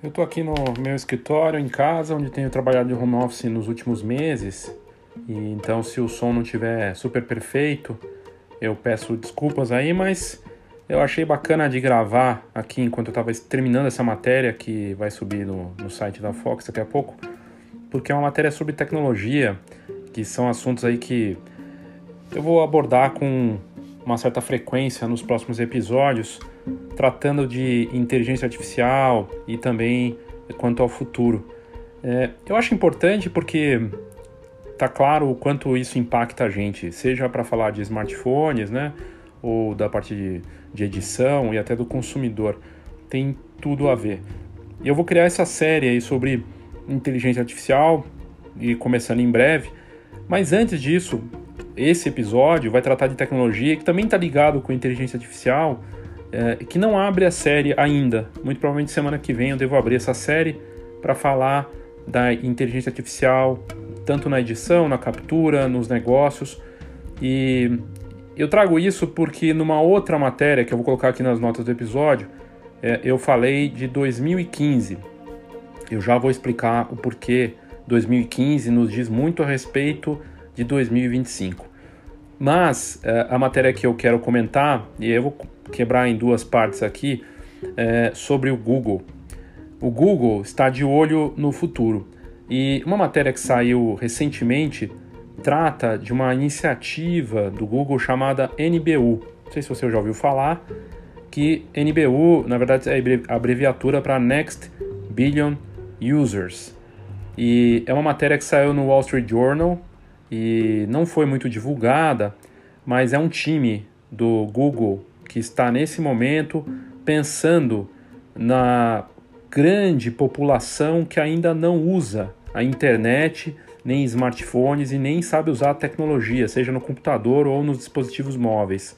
Eu estou aqui no meu escritório, em casa, onde tenho trabalhado de home office nos últimos meses. E então, se o som não estiver super perfeito, eu peço desculpas aí, mas eu achei bacana de gravar aqui enquanto eu estava terminando essa matéria que vai subir no, no site da Fox daqui a pouco, porque é uma matéria sobre tecnologia, que são assuntos aí que eu vou abordar com uma certa frequência nos próximos episódios, tratando de inteligência artificial e também quanto ao futuro. É, eu acho importante porque tá claro o quanto isso impacta a gente, seja para falar de smartphones, né, ou da parte de, de edição e até do consumidor. Tem tudo a ver. Eu vou criar essa série aí sobre inteligência artificial e começando em breve. Mas antes disso, esse episódio vai tratar de tecnologia que também está ligado com inteligência artificial, é, que não abre a série ainda. Muito provavelmente semana que vem eu devo abrir essa série para falar da inteligência artificial, tanto na edição, na captura, nos negócios. E eu trago isso porque numa outra matéria que eu vou colocar aqui nas notas do episódio, é, eu falei de 2015. Eu já vou explicar o porquê 2015 nos diz muito a respeito de 2025. Mas é, a matéria que eu quero comentar, e eu vou quebrar em duas partes aqui, é sobre o Google. O Google está de olho no futuro. E uma matéria que saiu recentemente trata de uma iniciativa do Google chamada NBU. Não sei se você já ouviu falar, que NBU, na verdade, é a abreviatura para Next Billion Users. E é uma matéria que saiu no Wall Street Journal e não foi muito divulgada, mas é um time do Google que está nesse momento pensando na grande população que ainda não usa a internet, nem smartphones e nem sabe usar a tecnologia, seja no computador ou nos dispositivos móveis.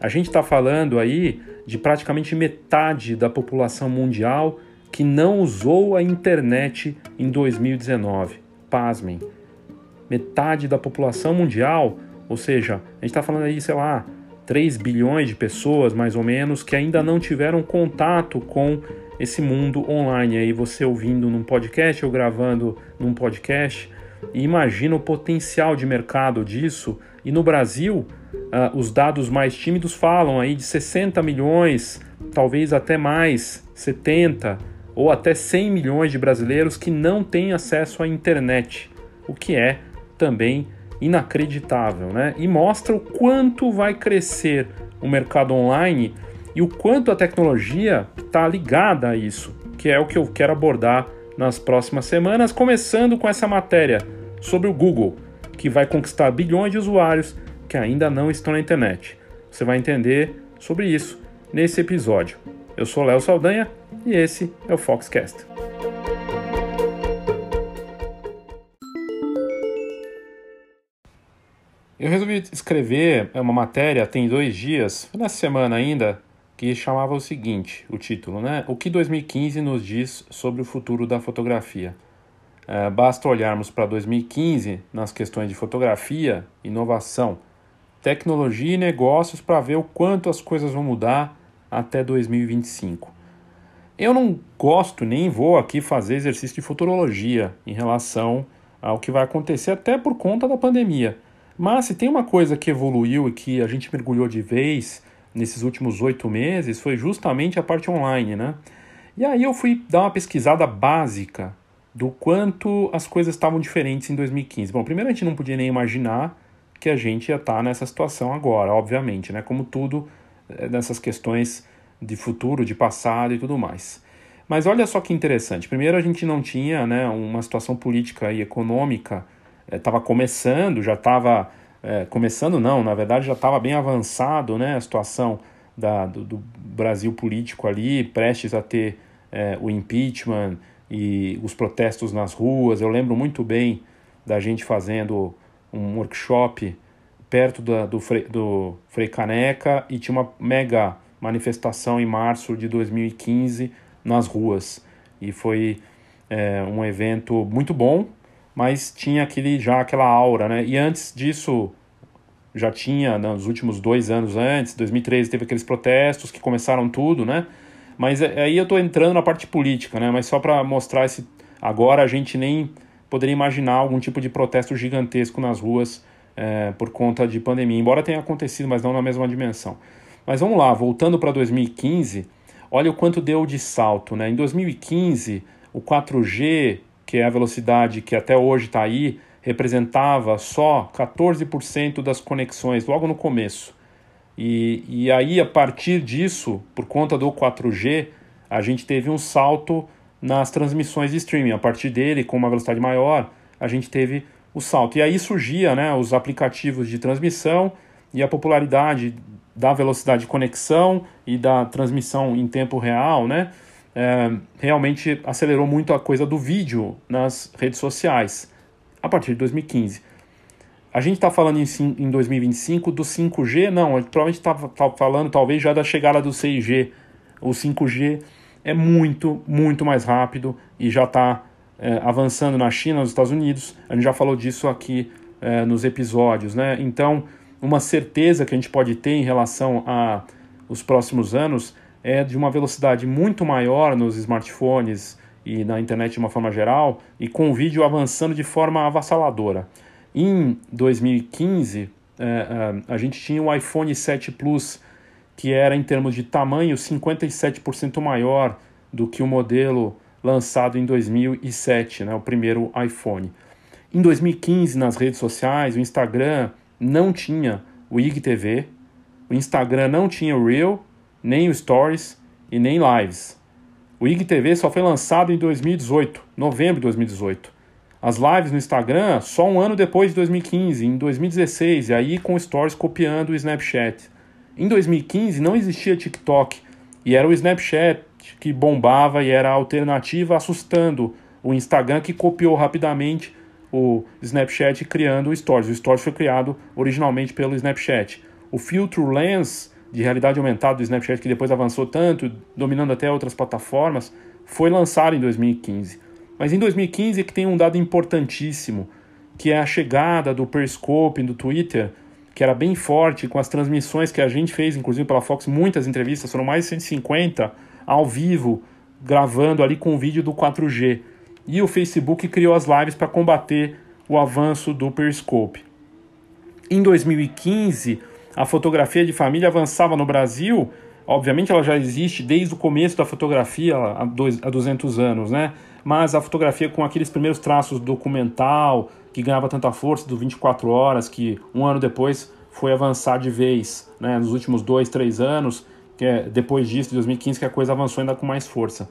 A gente está falando aí de praticamente metade da população mundial que não usou a internet em 2019. Pasmem metade da população mundial, ou seja, a gente está falando aí, sei lá, 3 bilhões de pessoas mais ou menos que ainda não tiveram contato com esse mundo online. Aí você ouvindo num podcast ou gravando num podcast, e imagina o potencial de mercado disso. E no Brasil, uh, os dados mais tímidos falam aí de 60 milhões, talvez até mais, 70 ou até 100 milhões de brasileiros que não têm acesso à internet, o que é também inacreditável, né? E mostra o quanto vai crescer o mercado online e o quanto a tecnologia está ligada a isso, que é o que eu quero abordar nas próximas semanas, começando com essa matéria sobre o Google, que vai conquistar bilhões de usuários que ainda não estão na internet. Você vai entender sobre isso nesse episódio. Eu sou Léo Saldanha e esse é o Foxcast. Eu resolvi escrever uma matéria tem dois dias, nessa semana ainda, que chamava o seguinte, o título, né? O que 2015 nos diz sobre o futuro da fotografia? É, basta olharmos para 2015 nas questões de fotografia, inovação, tecnologia e negócios para ver o quanto as coisas vão mudar até 2025. Eu não gosto nem vou aqui fazer exercício de futurologia em relação ao que vai acontecer até por conta da pandemia. Mas se tem uma coisa que evoluiu e que a gente mergulhou de vez nesses últimos oito meses foi justamente a parte online, né? E aí eu fui dar uma pesquisada básica do quanto as coisas estavam diferentes em 2015. Bom, primeiro a gente não podia nem imaginar que a gente ia estar nessa situação agora, obviamente, né? Como tudo eh, nessas questões de futuro, de passado e tudo mais. Mas olha só que interessante. Primeiro a gente não tinha, né, uma situação política e econômica estava é, começando, já estava é, começando não, na verdade já estava bem avançado, né, a situação da, do, do, Brasil político ali, prestes a ter é, o impeachment e os protestos nas ruas. Eu lembro muito bem da gente fazendo um workshop perto da, do, Frei, do Frei Caneca e tinha uma mega manifestação em março de 2015 nas ruas. E foi é, um evento muito bom, mas tinha aquele já aquela aura, né? E antes disso já tinha nos últimos dois anos antes, 2013 teve aqueles protestos que começaram tudo, né? Mas é, aí eu estou entrando na parte política, né? Mas só para mostrar esse. Agora a gente nem poderia imaginar algum tipo de protesto gigantesco nas ruas é, por conta de pandemia, embora tenha acontecido, mas não na mesma dimensão. Mas vamos lá, voltando para 2015, olha o quanto deu de salto, né? Em 2015, o 4G, que é a velocidade que até hoje está aí, representava só 14% das conexões logo no começo. E, e aí, a partir disso, por conta do 4G, a gente teve um salto nas transmissões de streaming. A partir dele, com uma velocidade maior, a gente teve o salto. E aí surgia né, os aplicativos de transmissão e a popularidade da velocidade de conexão e da transmissão em tempo real, né? É, realmente acelerou muito a coisa do vídeo nas redes sociais a partir de 2015. A gente está falando em, em 2025 do 5G? Não, a gente provavelmente está tá falando talvez já da chegada do 6G. O 5G é muito, muito mais rápido e já está é, avançando na China, nos Estados Unidos. A gente já falou disso aqui é, nos episódios. Né? Então, uma certeza que a gente pode ter em relação a os próximos anos é de uma velocidade muito maior nos smartphones e na internet de uma forma geral, e com o vídeo avançando de forma avassaladora. Em 2015, é, é, a gente tinha o iPhone 7 Plus, que era em termos de tamanho 57% maior do que o modelo lançado em 2007, né, o primeiro iPhone. Em 2015, nas redes sociais, o Instagram não tinha o IGTV, o Instagram não tinha o Reel, nem o Stories e nem Lives. O IGTV só foi lançado em 2018, novembro de 2018. As lives no Instagram só um ano depois de 2015, em 2016, e aí com Stories copiando o Snapchat. Em 2015 não existia TikTok e era o Snapchat que bombava e era a alternativa, assustando o Instagram que copiou rapidamente o Snapchat criando o Stories. O Stories foi criado originalmente pelo Snapchat. O filtro Lens de realidade aumentada do Snapchat, que depois avançou tanto, dominando até outras plataformas, foi lançado em 2015. Mas em 2015 é que tem um dado importantíssimo, que é a chegada do Periscope do Twitter, que era bem forte com as transmissões que a gente fez, inclusive pela Fox, muitas entrevistas, foram mais de 150 ao vivo, gravando ali com o vídeo do 4G. E o Facebook criou as lives para combater o avanço do Periscope. Em 2015, a fotografia de família avançava no Brasil, obviamente ela já existe desde o começo da fotografia, há, dois, há 200 anos, né? Mas a fotografia com aqueles primeiros traços documental, que ganhava tanta força, do 24 horas, que um ano depois foi avançar de vez, né? Nos últimos dois, três anos, que é depois disso, de 2015, que a coisa avançou ainda com mais força.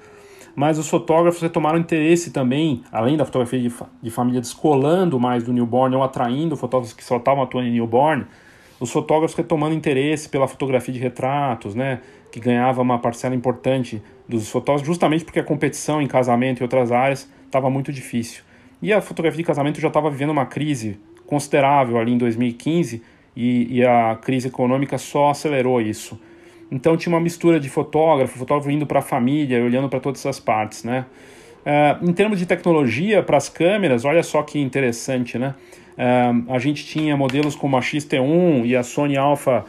Mas os fotógrafos retomaram interesse também, além da fotografia de, de família descolando mais do newborn ou atraindo fotógrafos que só estavam atuando em newborn, os fotógrafos retomando interesse pela fotografia de retratos, né, que ganhava uma parcela importante dos fotógrafos, justamente porque a competição em casamento e outras áreas estava muito difícil. E a fotografia de casamento já estava vivendo uma crise considerável ali em 2015 e, e, a crise econômica só acelerou isso. Então tinha uma mistura de fotógrafo, fotógrafo indo para a família, olhando para todas essas partes, né? Uh, em termos de tecnologia para as câmeras, olha só que interessante, né? A gente tinha modelos como a XT1 e a Sony Alpha,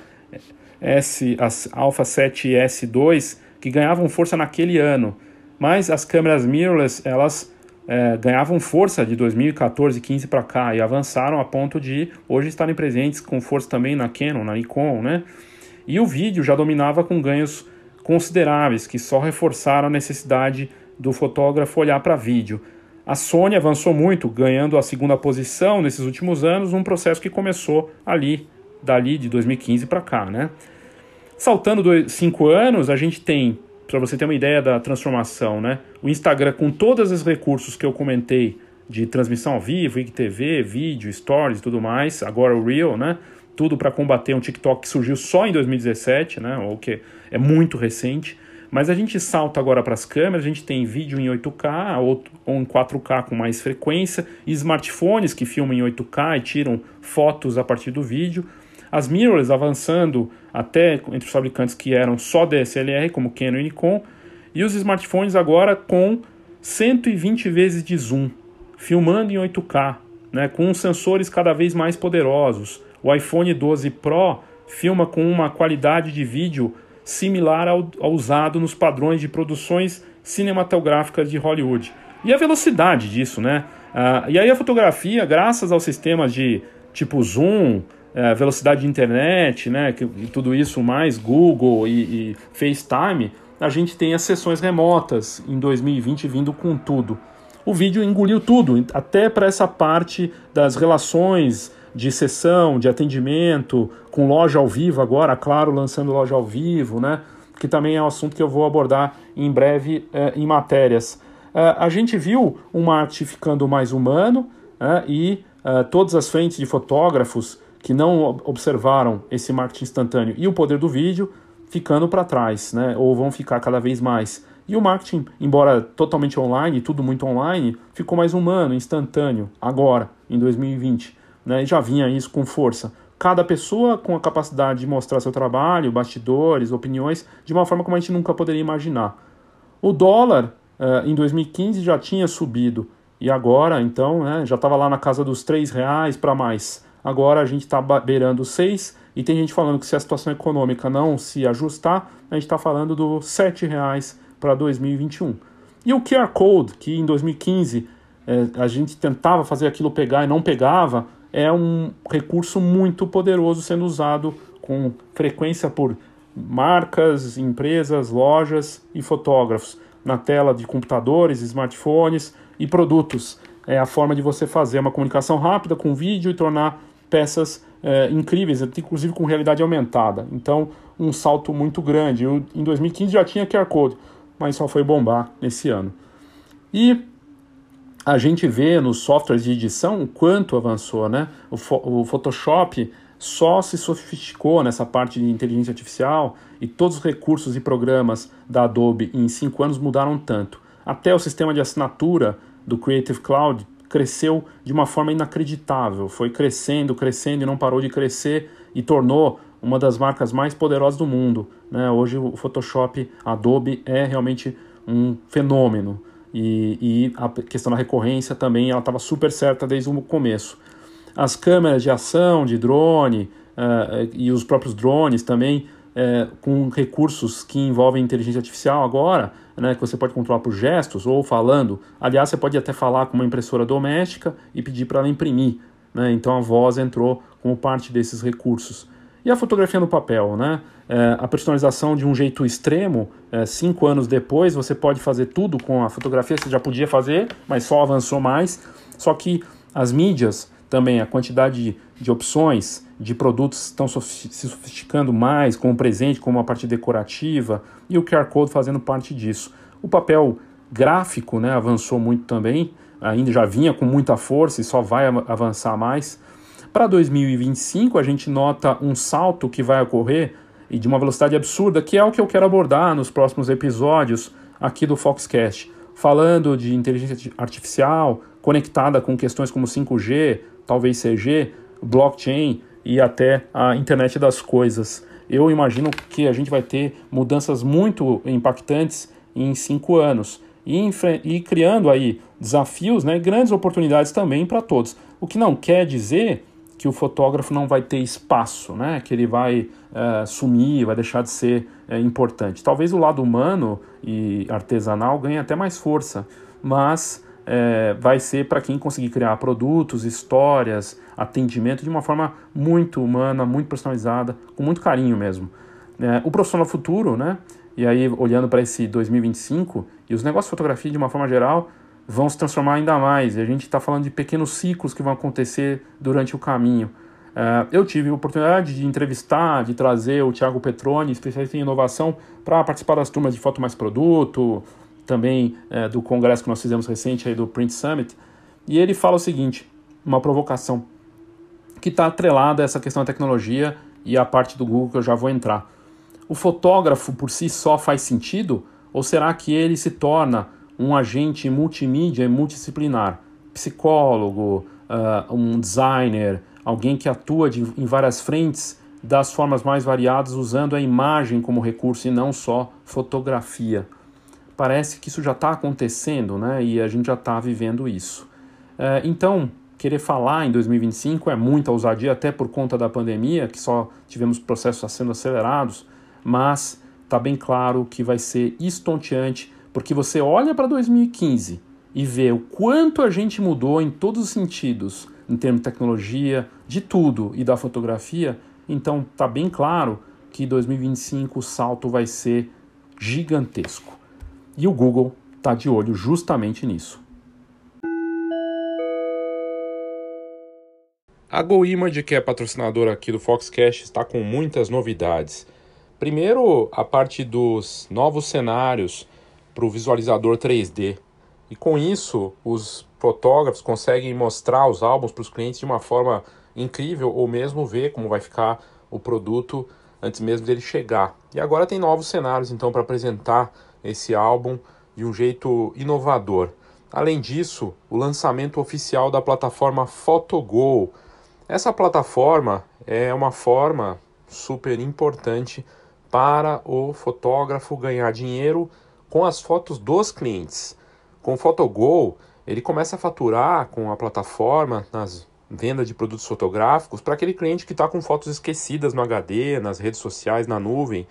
S, a Alpha 7S2 que ganhavam força naquele ano, mas as câmeras mirrorless elas uh, ganhavam força de 2014, 15 para cá e avançaram a ponto de hoje estarem presentes com força também na Canon, na Nikon, né? E o vídeo já dominava com ganhos consideráveis que só reforçaram a necessidade do fotógrafo olhar para vídeo. A Sony avançou muito, ganhando a segunda posição nesses últimos anos, um processo que começou ali, dali de 2015 para cá, né? Saltando dois, cinco anos, a gente tem, para você ter uma ideia da transformação, né? O Instagram com todos os recursos que eu comentei de transmissão ao vivo, IGTV, vídeo, stories e tudo mais, agora o Reel, né? Tudo para combater um TikTok que surgiu só em 2017, né? Ou que é muito recente. Mas a gente salta agora para as câmeras, a gente tem vídeo em 8K ou, ou em 4K com mais frequência, smartphones que filmam em 8K e tiram fotos a partir do vídeo. As mirrorless avançando até entre os fabricantes que eram só DSLR, como Canon e Nikon, e os smartphones agora com 120 vezes de zoom, filmando em 8K, né, com sensores cada vez mais poderosos. O iPhone 12 Pro filma com uma qualidade de vídeo similar ao, ao usado nos padrões de produções cinematográficas de Hollywood. E a velocidade disso, né? Ah, e aí a fotografia, graças aos sistemas de tipo zoom, eh, velocidade de internet, né, que, e tudo isso mais Google e, e FaceTime, a gente tem as sessões remotas em 2020 vindo com tudo. O vídeo engoliu tudo, até para essa parte das relações de sessão, de atendimento, com loja ao vivo agora, claro, lançando loja ao vivo, né? Que também é um assunto que eu vou abordar em breve eh, em matérias. Uh, a gente viu o marketing ficando mais humano uh, e uh, todas as frentes de fotógrafos que não observaram esse marketing instantâneo e o poder do vídeo ficando para trás, né? ou vão ficar cada vez mais. E o marketing, embora totalmente online, tudo muito online, ficou mais humano, instantâneo, agora, em 2020. Né? Já vinha isso com força. Cada pessoa com a capacidade de mostrar seu trabalho, bastidores, opiniões, de uma forma como a gente nunca poderia imaginar. O dólar uh, em 2015 já tinha subido e agora, então, né, já estava lá na casa dos três reais para mais. Agora a gente está beirando seis e tem gente falando que se a situação econômica não se ajustar, a gente está falando dos sete reais para 2021. E o QR Code, que em 2015 eh, a gente tentava fazer aquilo pegar e não pegava, é um recurso muito poderoso sendo usado com frequência por marcas, empresas, lojas e fotógrafos na tela de computadores, smartphones e produtos. É a forma de você fazer uma comunicação rápida com vídeo e tornar peças é, incríveis, inclusive com realidade aumentada. Então, um salto muito grande. Eu, em 2015 já tinha QR Code, mas só foi bombar nesse ano. E a gente vê nos softwares de edição o quanto avançou, né? O, o Photoshop só se sofisticou nessa parte de inteligência artificial e todos os recursos e programas da Adobe em cinco anos mudaram tanto. Até o sistema de assinatura do Creative Cloud cresceu de uma forma inacreditável. Foi crescendo, crescendo e não parou de crescer e tornou uma das marcas mais poderosas do mundo. Né? Hoje o Photoshop Adobe é realmente um fenômeno. E, e a questão da recorrência também ela estava super certa desde o começo. As câmeras de ação, de drone uh, e os próprios drones também, uh, com recursos que envolvem inteligência artificial agora, né, que você pode controlar por gestos ou falando. Aliás, você pode até falar com uma impressora doméstica e pedir para ela imprimir. Né? Então a voz entrou como parte desses recursos. E a fotografia no papel, né? É, a personalização de um jeito extremo, é, cinco anos depois, você pode fazer tudo com a fotografia, você já podia fazer, mas só avançou mais. Só que as mídias também a quantidade de, de opções de produtos estão se sofisticando mais, como presente, como a parte decorativa, e o QR Code fazendo parte disso. O papel gráfico né, avançou muito também, ainda já vinha com muita força e só vai avançar mais. Para 2025, a gente nota um salto que vai ocorrer e de uma velocidade absurda, que é o que eu quero abordar nos próximos episódios aqui do Foxcast, falando de inteligência artificial conectada com questões como 5G, talvez CG, blockchain e até a internet das coisas. Eu imagino que a gente vai ter mudanças muito impactantes em cinco anos e, e criando aí desafios, né, grandes oportunidades também para todos. O que não quer dizer que o fotógrafo não vai ter espaço, né? que ele vai uh, sumir, vai deixar de ser uh, importante. Talvez o lado humano e artesanal ganhe até mais força, mas é, vai ser para quem conseguir criar produtos, histórias, atendimento de uma forma muito humana, muito personalizada, com muito carinho mesmo. É, o profissional futuro, né? E aí, olhando para esse 2025, e os negócios de fotografia, de uma forma geral, vão se transformar ainda mais. A gente está falando de pequenos ciclos que vão acontecer durante o caminho. É, eu tive a oportunidade de entrevistar, de trazer o Thiago Petroni, especialista em inovação, para participar das turmas de Foto Mais Produto, também é, do congresso que nós fizemos recente aí do Print Summit, e ele fala o seguinte, uma provocação que está atrelada a essa questão da tecnologia e a parte do Google que eu já vou entrar. O fotógrafo por si só faz sentido ou será que ele se torna um agente multimídia e multidisciplinar? Psicólogo, uh, um designer, alguém que atua de, em várias frentes das formas mais variadas usando a imagem como recurso e não só fotografia parece que isso já está acontecendo, né? E a gente já está vivendo isso. É, então, querer falar em 2025 é muita ousadia, até por conta da pandemia, que só tivemos processos sendo acelerados, mas está bem claro que vai ser estonteante, porque você olha para 2015 e vê o quanto a gente mudou em todos os sentidos, em termos de tecnologia, de tudo e da fotografia, então está bem claro que 2025 o salto vai ser gigantesco. E o Google está de olho justamente nisso. A GoImage, que é patrocinadora aqui do Foxcast, está com muitas novidades. Primeiro, a parte dos novos cenários para o visualizador 3D. E com isso, os fotógrafos conseguem mostrar os álbuns para os clientes de uma forma incrível ou mesmo ver como vai ficar o produto antes mesmo dele chegar. E agora tem novos cenários então para apresentar esse álbum de um jeito inovador. Além disso, o lançamento oficial da plataforma PhotoGo essa plataforma é uma forma super importante para o fotógrafo ganhar dinheiro com as fotos dos clientes. Com o Photogol, ele começa a faturar com a plataforma nas vendas de produtos fotográficos para aquele cliente que está com fotos esquecidas no HD, nas redes sociais, na nuvem.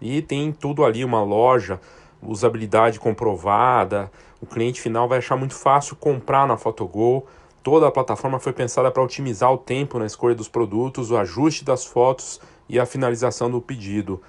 E tem tudo ali, uma loja, usabilidade comprovada. O cliente final vai achar muito fácil comprar na Photogol Toda a plataforma foi pensada para otimizar o tempo na escolha dos produtos, o ajuste das fotos e a finalização do pedido.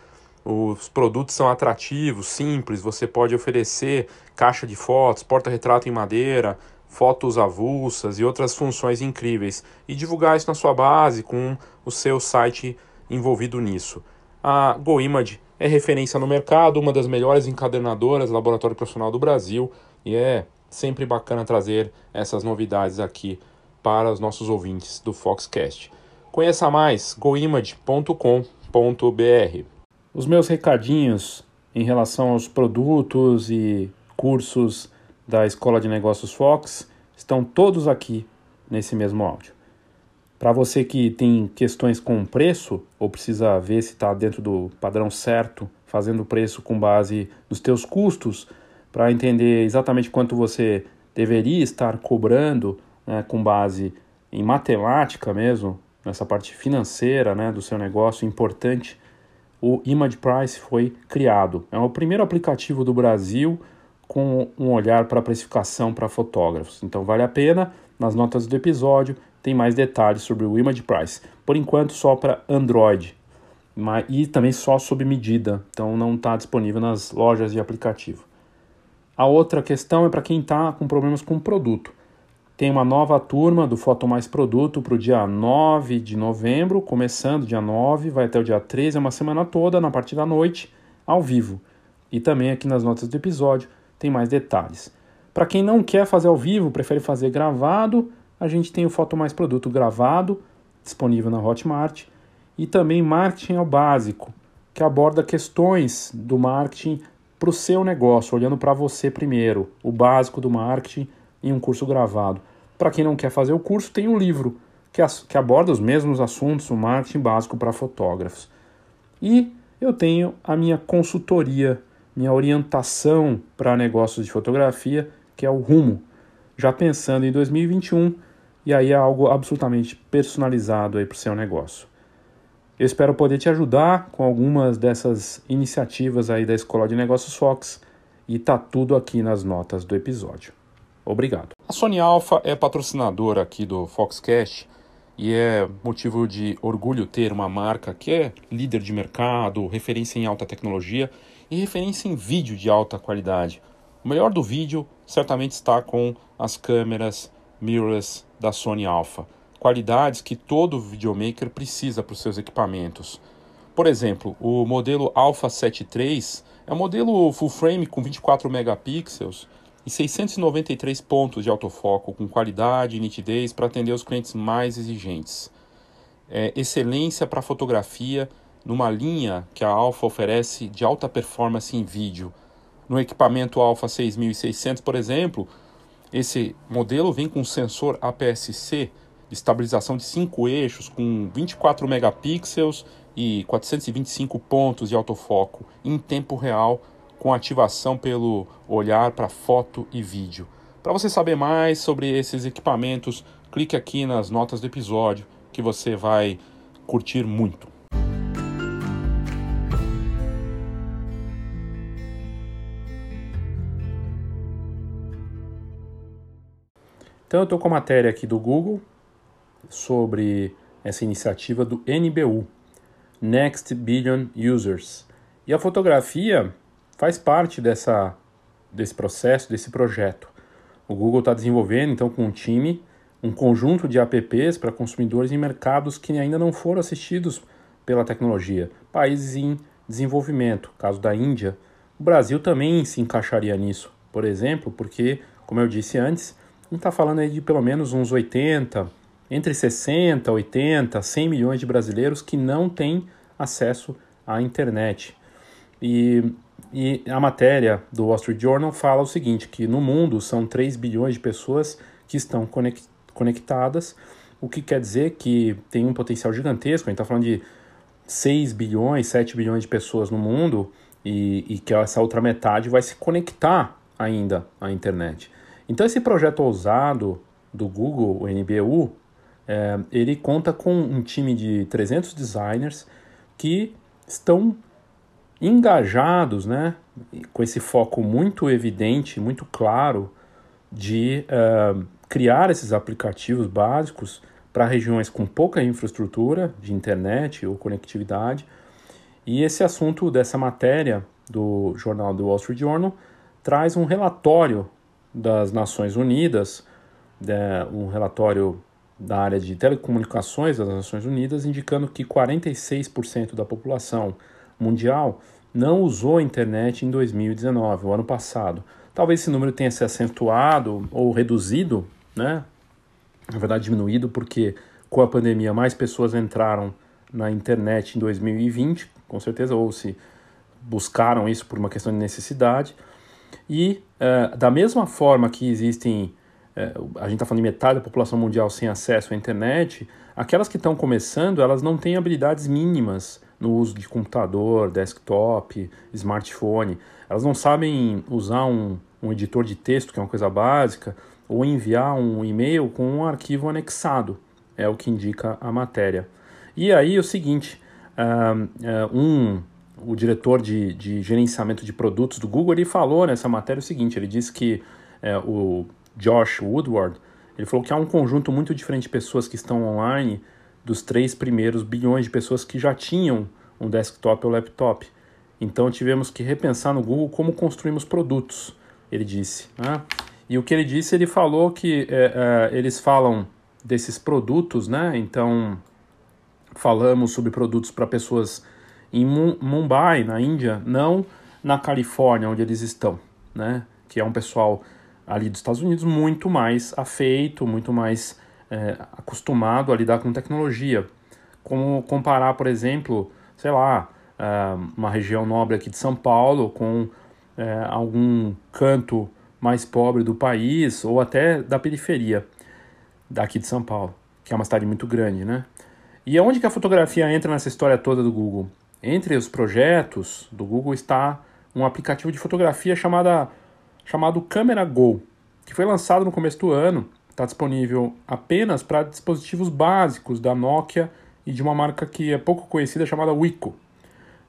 Os produtos são atrativos, simples, você pode oferecer caixa de fotos, porta-retrato em madeira, fotos avulsas e outras funções incríveis e divulgar isso na sua base com o seu site envolvido nisso. A GoImage é referência no mercado, uma das melhores encadernadoras laboratório profissional do Brasil e é Sempre bacana trazer essas novidades aqui para os nossos ouvintes do Foxcast. Conheça mais goimage.com.br. Os meus recadinhos em relação aos produtos e cursos da Escola de Negócios Fox estão todos aqui nesse mesmo áudio. Para você que tem questões com preço ou precisa ver se está dentro do padrão certo, fazendo preço com base nos teus custos, para entender exatamente quanto você deveria estar cobrando né, com base em matemática mesmo, nessa parte financeira né, do seu negócio importante, o Image Price foi criado. É o primeiro aplicativo do Brasil com um olhar para precificação para fotógrafos. Então vale a pena, nas notas do episódio tem mais detalhes sobre o Image Price. Por enquanto só para Android e também só sob medida, então não está disponível nas lojas de aplicativo. A outra questão é para quem está com problemas com o produto. Tem uma nova turma do Foto Mais Produto para o dia 9 de novembro, começando dia 9, vai até o dia 13, é uma semana toda, na parte da noite, ao vivo. E também aqui nas notas do episódio tem mais detalhes. Para quem não quer fazer ao vivo, prefere fazer gravado, a gente tem o Foto Mais Produto gravado, disponível na Hotmart, e também Marketing ao Básico, que aborda questões do marketing para o seu negócio, olhando para você primeiro, o básico do marketing em um curso gravado. Para quem não quer fazer o curso, tem um livro que, as, que aborda os mesmos assuntos, o marketing básico para fotógrafos. E eu tenho a minha consultoria, minha orientação para negócios de fotografia, que é o Rumo, já pensando em 2021, e aí é algo absolutamente personalizado aí para o seu negócio. Eu espero poder te ajudar com algumas dessas iniciativas aí da Escola de Negócios Fox e tá tudo aqui nas notas do episódio. Obrigado. A Sony Alpha é patrocinadora aqui do Foxcast e é motivo de orgulho ter uma marca que é líder de mercado, referência em alta tecnologia e referência em vídeo de alta qualidade. O melhor do vídeo certamente está com as câmeras mirrorless da Sony Alpha qualidades que todo videomaker precisa para os seus equipamentos. Por exemplo, o modelo Alpha 7 III é um modelo full frame com 24 megapixels e 693 pontos de autofoco com qualidade e nitidez para atender os clientes mais exigentes. É excelência para fotografia numa linha que a Alpha oferece de alta performance em vídeo. No equipamento Alpha 6600, por exemplo, esse modelo vem com sensor APS-C estabilização de cinco eixos com 24 megapixels e 425 pontos de autofoco em tempo real com ativação pelo olhar para foto e vídeo. Para você saber mais sobre esses equipamentos, clique aqui nas notas do episódio que você vai curtir muito. Então eu estou com a matéria aqui do Google sobre essa iniciativa do NBU, Next Billion Users. E a fotografia faz parte dessa, desse processo, desse projeto. O Google está desenvolvendo, então, com um time, um conjunto de apps para consumidores em mercados que ainda não foram assistidos pela tecnologia. Países em desenvolvimento, caso da Índia. O Brasil também se encaixaria nisso, por exemplo, porque, como eu disse antes, a gente está falando aí de pelo menos uns 80, entre 60, 80, 100 milhões de brasileiros que não têm acesso à internet. E, e a matéria do Wall Street Journal fala o seguinte, que no mundo são 3 bilhões de pessoas que estão conectadas, o que quer dizer que tem um potencial gigantesco, a gente está falando de 6 bilhões, 7 bilhões de pessoas no mundo e, e que essa outra metade vai se conectar ainda à internet. Então esse projeto ousado do Google, o NBU, é, ele conta com um time de 300 designers que estão engajados, né, com esse foco muito evidente, muito claro de uh, criar esses aplicativos básicos para regiões com pouca infraestrutura de internet ou conectividade. E esse assunto dessa matéria do jornal do Wall Street Journal traz um relatório das Nações Unidas, né, um relatório da área de telecomunicações das Nações Unidas, indicando que 46% da população mundial não usou a internet em 2019, o ano passado. Talvez esse número tenha se acentuado ou reduzido, né? na verdade diminuído, porque com a pandemia mais pessoas entraram na internet em 2020, com certeza, ou se buscaram isso por uma questão de necessidade. E uh, da mesma forma que existem, uh, a gente está falando de metade da população mundial sem acesso à internet, aquelas que estão começando, elas não têm habilidades mínimas no uso de computador, desktop, smartphone. Elas não sabem usar um, um editor de texto, que é uma coisa básica, ou enviar um e-mail com um arquivo anexado, é o que indica a matéria. E aí o seguinte, um, o diretor de, de gerenciamento de produtos do Google, ele falou nessa matéria o seguinte, ele disse que é, o Josh Woodward, ele falou que há um conjunto muito diferente de pessoas que estão online dos três primeiros bilhões de pessoas que já tinham um desktop ou laptop. Então tivemos que repensar no Google como construímos produtos, ele disse. Né? E o que ele disse, ele falou que é, é, eles falam desses produtos, né? Então, falamos sobre produtos para pessoas em Mumbai, na Índia, não na Califórnia, onde eles estão, né? Que é um pessoal ali dos Estados Unidos muito mais afeito, muito mais é, acostumado a lidar com tecnologia. Como comparar, por exemplo, sei lá, é, uma região nobre aqui de São Paulo com é, algum canto mais pobre do país ou até da periferia daqui de São Paulo, que é uma cidade muito grande, né? E aonde que a fotografia entra nessa história toda do Google? Entre os projetos do Google está um aplicativo de fotografia chamada, chamado Camera Go, que foi lançado no começo do ano, está disponível apenas para dispositivos básicos da Nokia e de uma marca que é pouco conhecida chamada Wiko.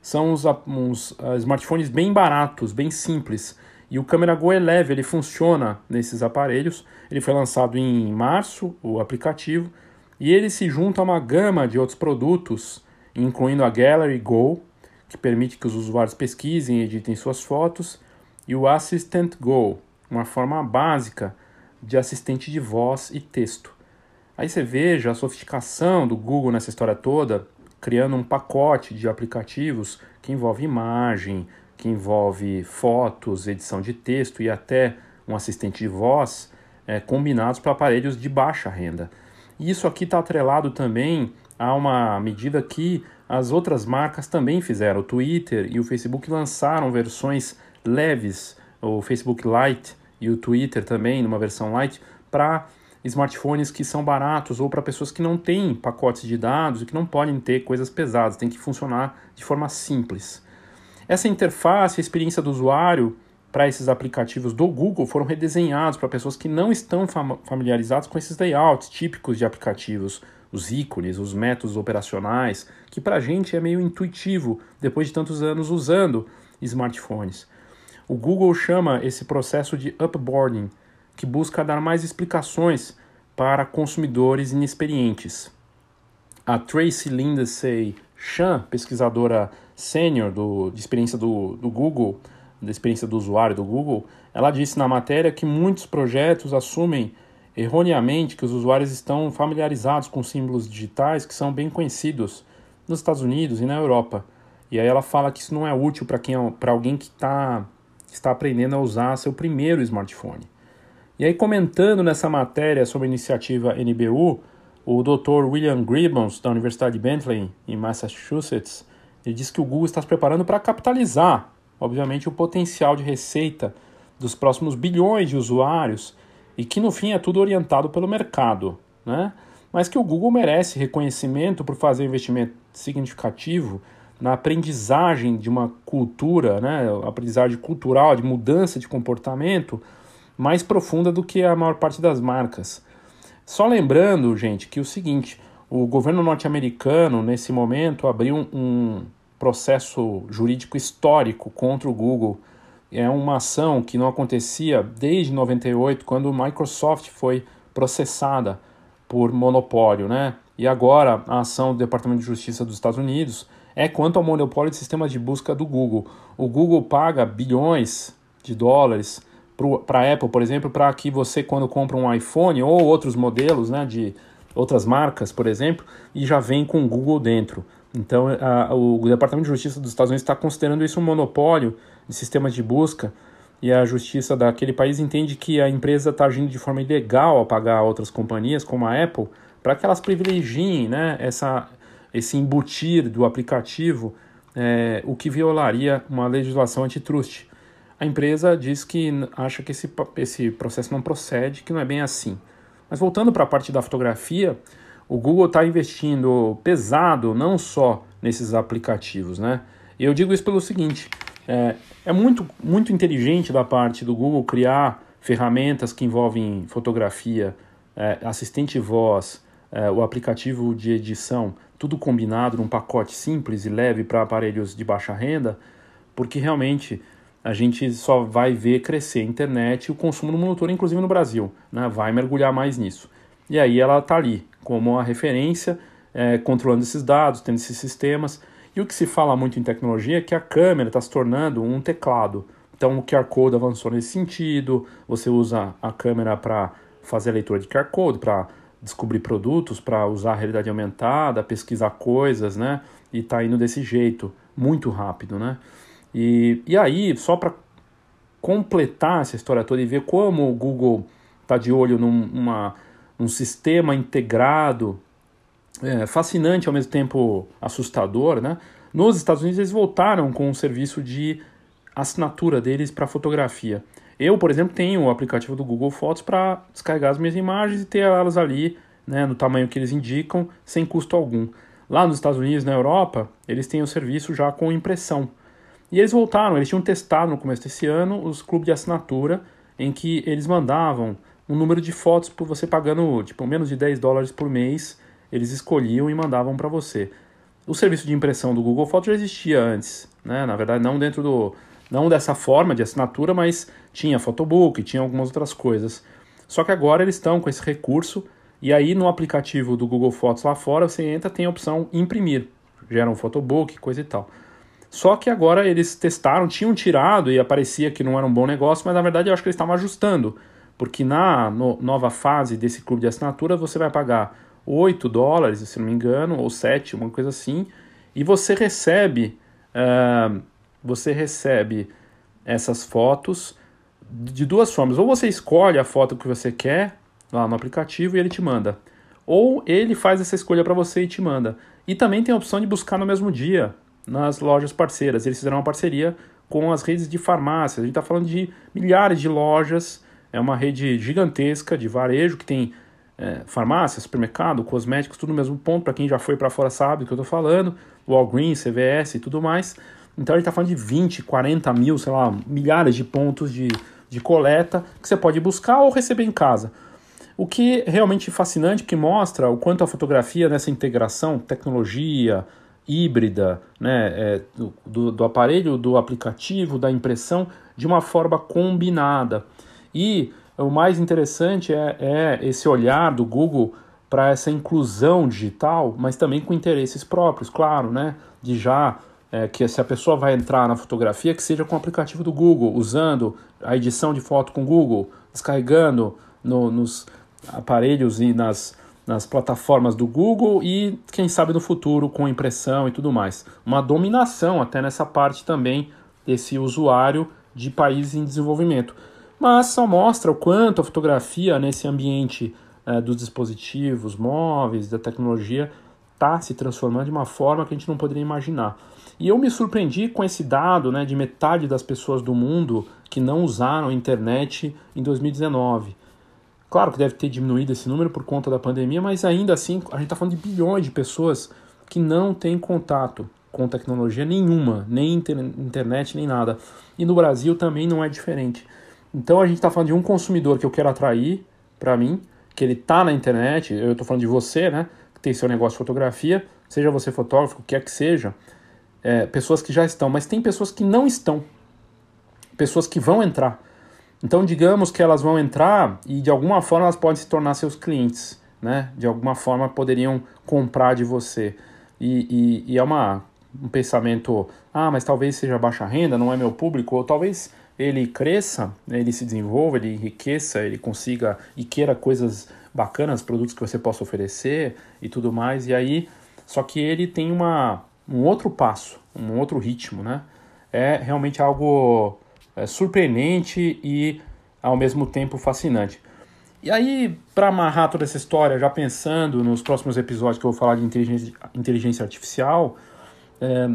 São uns, uns uh, smartphones bem baratos, bem simples, e o Câmera Go é leve, ele funciona nesses aparelhos. Ele foi lançado em março, o aplicativo, e ele se junta a uma gama de outros produtos, incluindo a Gallery Go, que permite que os usuários pesquisem e editem suas fotos, e o Assistant Go, uma forma básica de assistente de voz e texto. Aí você veja a sofisticação do Google nessa história toda, criando um pacote de aplicativos que envolve imagem, que envolve fotos, edição de texto e até um assistente de voz, é, combinados para aparelhos de baixa renda. E isso aqui está atrelado também a uma medida que as outras marcas também fizeram. O Twitter e o Facebook lançaram versões leves, o Facebook Lite e o Twitter também, numa versão light, para smartphones que são baratos ou para pessoas que não têm pacotes de dados e que não podem ter coisas pesadas, tem que funcionar de forma simples. Essa interface, a experiência do usuário para esses aplicativos do Google foram redesenhados para pessoas que não estão familiarizadas com esses layouts típicos de aplicativos, os ícones, os métodos operacionais, que para a gente é meio intuitivo depois de tantos anos usando smartphones. O Google chama esse processo de upboarding, que busca dar mais explicações para consumidores inexperientes. A Tracy Lindsay Chan, pesquisadora sênior de experiência do, do Google, da experiência do usuário do Google, ela disse na matéria que muitos projetos assumem erroneamente que os usuários estão familiarizados com símbolos digitais que são bem conhecidos nos Estados Unidos e na Europa. E aí ela fala que isso não é útil para quem é para alguém que tá, está aprendendo a usar seu primeiro smartphone. E aí comentando nessa matéria sobre a iniciativa NBU, o Dr. William Gibbons, da Universidade de Bentley, em Massachusetts, ele diz que o Google está se preparando para capitalizar, obviamente, o potencial de receita dos próximos bilhões de usuários e que no fim é tudo orientado pelo mercado, né? mas que o Google merece reconhecimento por fazer um investimento significativo na aprendizagem de uma cultura, né, aprendizagem cultural, de mudança de comportamento mais profunda do que a maior parte das marcas. Só lembrando, gente, que o seguinte, o governo norte-americano, nesse momento, abriu um processo jurídico histórico contra o Google. É uma ação que não acontecia desde 98, quando a Microsoft foi processada por monopólio, né? E agora a ação do Departamento de Justiça dos Estados Unidos é quanto ao monopólio de sistemas de busca do Google. O Google paga bilhões de dólares para a Apple, por exemplo, para que você, quando compra um iPhone ou outros modelos né, de outras marcas, por exemplo, e já vem com o Google dentro. Então, a, o Departamento de Justiça dos Estados Unidos está considerando isso um monopólio de sistemas de busca e a justiça daquele país entende que a empresa está agindo de forma ilegal a pagar outras companhias, como a Apple, para que elas privilegiem né, essa, esse embutir do aplicativo, é, o que violaria uma legislação antitrust. A empresa diz que acha que esse, esse processo não procede, que não é bem assim. Mas voltando para a parte da fotografia, o Google está investindo pesado não só nesses aplicativos, né? Eu digo isso pelo seguinte: é, é muito, muito inteligente da parte do Google criar ferramentas que envolvem fotografia, é, assistente voz, é, o aplicativo de edição, tudo combinado num pacote simples e leve para aparelhos de baixa renda, porque realmente a gente só vai ver crescer a internet e o consumo no monitor, inclusive no Brasil, né? vai mergulhar mais nisso. E aí ela está ali como a referência, é, controlando esses dados, tendo esses sistemas. E o que se fala muito em tecnologia é que a câmera está se tornando um teclado. Então o QR Code avançou nesse sentido, você usa a câmera para fazer a leitura de QR Code, para descobrir produtos, para usar a realidade aumentada, pesquisar coisas, né? E está indo desse jeito, muito rápido, né? E, e aí, só para completar essa história toda e ver como o Google está de olho num um sistema integrado é, fascinante ao mesmo tempo assustador, né? Nos Estados Unidos eles voltaram com um serviço de assinatura deles para fotografia. Eu, por exemplo, tenho o aplicativo do Google Fotos para descarregar as minhas imagens e ter elas ali, né, no tamanho que eles indicam, sem custo algum. Lá nos Estados Unidos, na Europa, eles têm o serviço já com impressão. E eles voltaram, eles tinham testado no começo desse ano os clubes de assinatura, em que eles mandavam um número de fotos por você pagando tipo menos de 10 dólares por mês eles escolhiam e mandavam para você. O serviço de impressão do Google Fotos já existia antes, né? Na verdade, não dentro do não dessa forma de assinatura, mas tinha Photobook, tinha algumas outras coisas. Só que agora eles estão com esse recurso e aí no aplicativo do Google Fotos lá fora você entra tem a opção imprimir, gera um Photobook, coisa e tal. Só que agora eles testaram, tinham tirado e aparecia que não era um bom negócio, mas na verdade eu acho que eles estavam ajustando, porque na no, nova fase desse clube de assinatura você vai pagar 8 dólares, se não me engano, ou 7, uma coisa assim, e você recebe, uh, você recebe essas fotos de duas formas. Ou você escolhe a foto que você quer lá no aplicativo e ele te manda. Ou ele faz essa escolha para você e te manda. E também tem a opção de buscar no mesmo dia nas lojas parceiras. Eles fizeram uma parceria com as redes de farmácias. A gente está falando de milhares de lojas. É uma rede gigantesca de varejo que tem é, farmácia, supermercado, cosméticos, tudo no mesmo ponto. Para quem já foi para fora sabe do que eu estou falando. Walgreens, CVS e tudo mais. Então gente está falando de 20, 40 mil, sei lá, milhares de pontos de, de coleta que você pode buscar ou receber em casa. O que é realmente fascinante, que mostra o quanto a fotografia nessa integração, tecnologia híbrida, né, é, do, do aparelho, do aplicativo, da impressão, de uma forma combinada. E o mais interessante é, é esse olhar do Google para essa inclusão digital, mas também com interesses próprios, claro, né? De já é, que se a pessoa vai entrar na fotografia, que seja com o aplicativo do Google, usando a edição de foto com o Google, descarregando no, nos aparelhos e nas, nas plataformas do Google e, quem sabe, no futuro com impressão e tudo mais. Uma dominação até nessa parte também desse usuário de países em desenvolvimento. Mas só mostra o quanto a fotografia nesse ambiente é, dos dispositivos móveis, da tecnologia, está se transformando de uma forma que a gente não poderia imaginar. E eu me surpreendi com esse dado né, de metade das pessoas do mundo que não usaram a internet em 2019. Claro que deve ter diminuído esse número por conta da pandemia, mas ainda assim a gente está falando de bilhões de pessoas que não têm contato com tecnologia nenhuma, nem internet, nem nada. E no Brasil também não é diferente. Então a gente está falando de um consumidor que eu quero atrair para mim, que ele está na internet, eu estou falando de você, né? Que tem seu negócio de fotografia, seja você fotógrafo, quer que seja, é, pessoas que já estão, mas tem pessoas que não estão, pessoas que vão entrar. Então, digamos que elas vão entrar e de alguma forma elas podem se tornar seus clientes, né? De alguma forma poderiam comprar de você. E, e, e é uma, um pensamento, ah, mas talvez seja baixa renda, não é meu público, ou talvez ele cresça, ele se desenvolva, ele enriqueça, ele consiga e queira coisas bacanas, produtos que você possa oferecer e tudo mais. E aí, só que ele tem uma, um outro passo, um outro ritmo, né? É realmente algo é, surpreendente e ao mesmo tempo fascinante. E aí, para amarrar toda essa história, já pensando nos próximos episódios que eu vou falar de inteligência, inteligência artificial, é,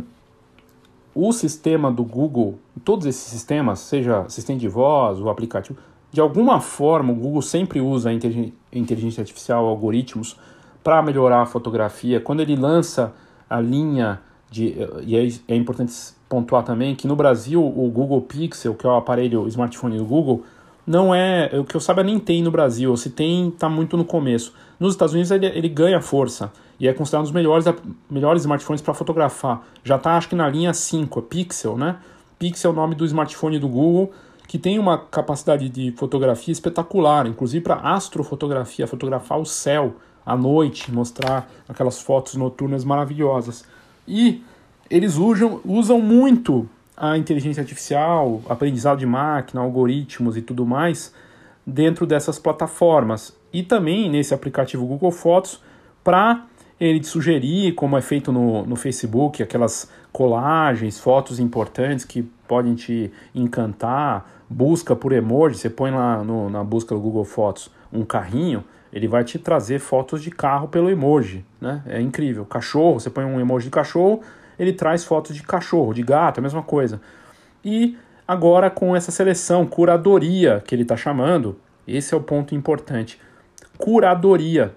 o sistema do Google, todos esses sistemas, seja assistente de voz, o aplicativo, de alguma forma o Google sempre usa a inteligência artificial, algoritmos, para melhorar a fotografia. Quando ele lança a linha de. E é, é importante pontuar também que no Brasil o Google Pixel, que é o aparelho o smartphone do Google, não é. O que eu saiba, nem tem no Brasil. Se tem, está muito no começo. Nos Estados Unidos ele, ele ganha força e é considerado um dos melhores, melhores smartphones para fotografar. Já está, acho que na linha 5, é Pixel, né? Pixel é o nome do smartphone do Google, que tem uma capacidade de fotografia espetacular, inclusive para astrofotografia, fotografar o céu à noite, mostrar aquelas fotos noturnas maravilhosas. E eles usam, usam muito a inteligência artificial, aprendizado de máquina, algoritmos e tudo mais dentro dessas plataformas. E também nesse aplicativo Google Fotos para ele te sugerir, como é feito no, no Facebook, aquelas colagens, fotos importantes que podem te encantar, busca por emoji, você põe lá no, na busca do Google Fotos um carrinho, ele vai te trazer fotos de carro pelo emoji, né? É incrível. Cachorro, você põe um emoji de cachorro, ele traz fotos de cachorro, de gato, a mesma coisa. E agora com essa seleção, curadoria que ele está chamando, esse é o ponto importante. Curadoria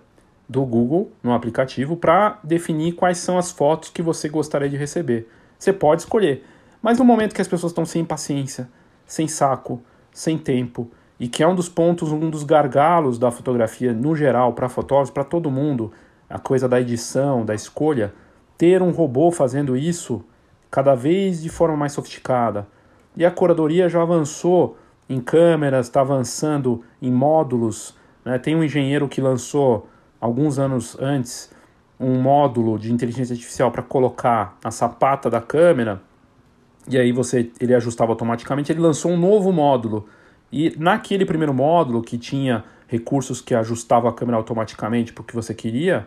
do Google no aplicativo para definir quais são as fotos que você gostaria de receber. Você pode escolher, mas no momento que as pessoas estão sem paciência, sem saco, sem tempo, e que é um dos pontos, um dos gargalos da fotografia no geral, para fotógrafos, para todo mundo, a coisa da edição, da escolha, ter um robô fazendo isso cada vez de forma mais sofisticada. E a curadoria já avançou em câmeras, está avançando em módulos. Né? Tem um engenheiro que lançou alguns anos antes, um módulo de inteligência artificial para colocar a sapata da câmera, e aí você ele ajustava automaticamente, ele lançou um novo módulo. E naquele primeiro módulo que tinha recursos que ajustavam a câmera automaticamente o que você queria,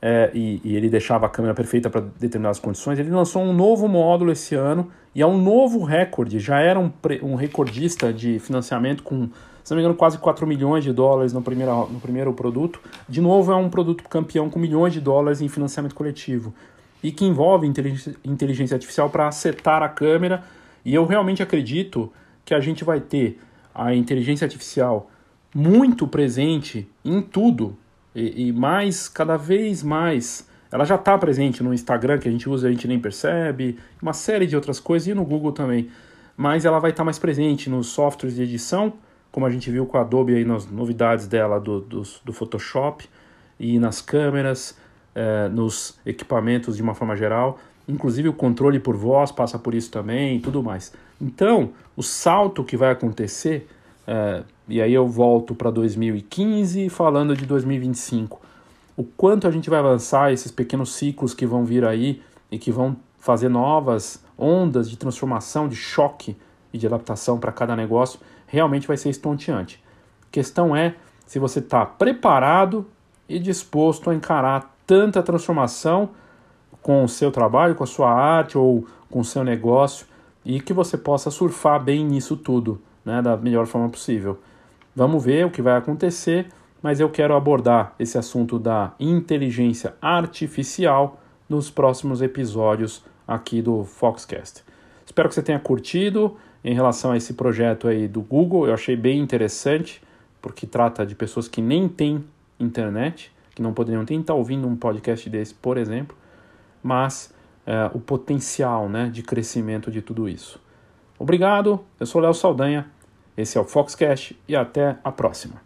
é, e, e, ele deixava a câmera perfeita para determinadas condições, ele lançou um novo módulo esse ano e é um novo recorde. Já era um, um recordista de financiamento com se não me engano, quase 4 milhões de dólares no primeiro, no primeiro produto. De novo, é um produto campeão com milhões de dólares em financiamento coletivo e que envolve inteligência, artificial para acertar a câmera. E eu realmente acredito que a gente vai ter a inteligência artificial muito presente em tudo e, e mais, cada vez mais. Ela já está presente no Instagram, que a gente usa a gente nem percebe, uma série de outras coisas, e no Google também. Mas ela vai estar tá mais presente nos softwares de edição como a gente viu com a Adobe aí nas novidades dela do, do, do Photoshop e nas câmeras, é, nos equipamentos de uma forma geral. Inclusive o controle por voz passa por isso também e tudo mais. Então, o salto que vai acontecer é, e aí eu volto para 2015 falando de 2025. O quanto a gente vai avançar esses pequenos ciclos que vão vir aí e que vão fazer novas ondas de transformação, de choque e de adaptação para cada negócio, realmente vai ser estonteante. A questão é se você está preparado e disposto a encarar tanta transformação com o seu trabalho, com a sua arte ou com o seu negócio e que você possa surfar bem nisso tudo, né, da melhor forma possível. Vamos ver o que vai acontecer, mas eu quero abordar esse assunto da inteligência artificial nos próximos episódios aqui do Foxcast. Espero que você tenha curtido em relação a esse projeto aí do Google. Eu achei bem interessante, porque trata de pessoas que nem têm internet, que não poderiam nem estar ouvindo um podcast desse, por exemplo, mas é, o potencial né, de crescimento de tudo isso. Obrigado, eu sou Léo Saldanha, esse é o Foxcast e até a próxima.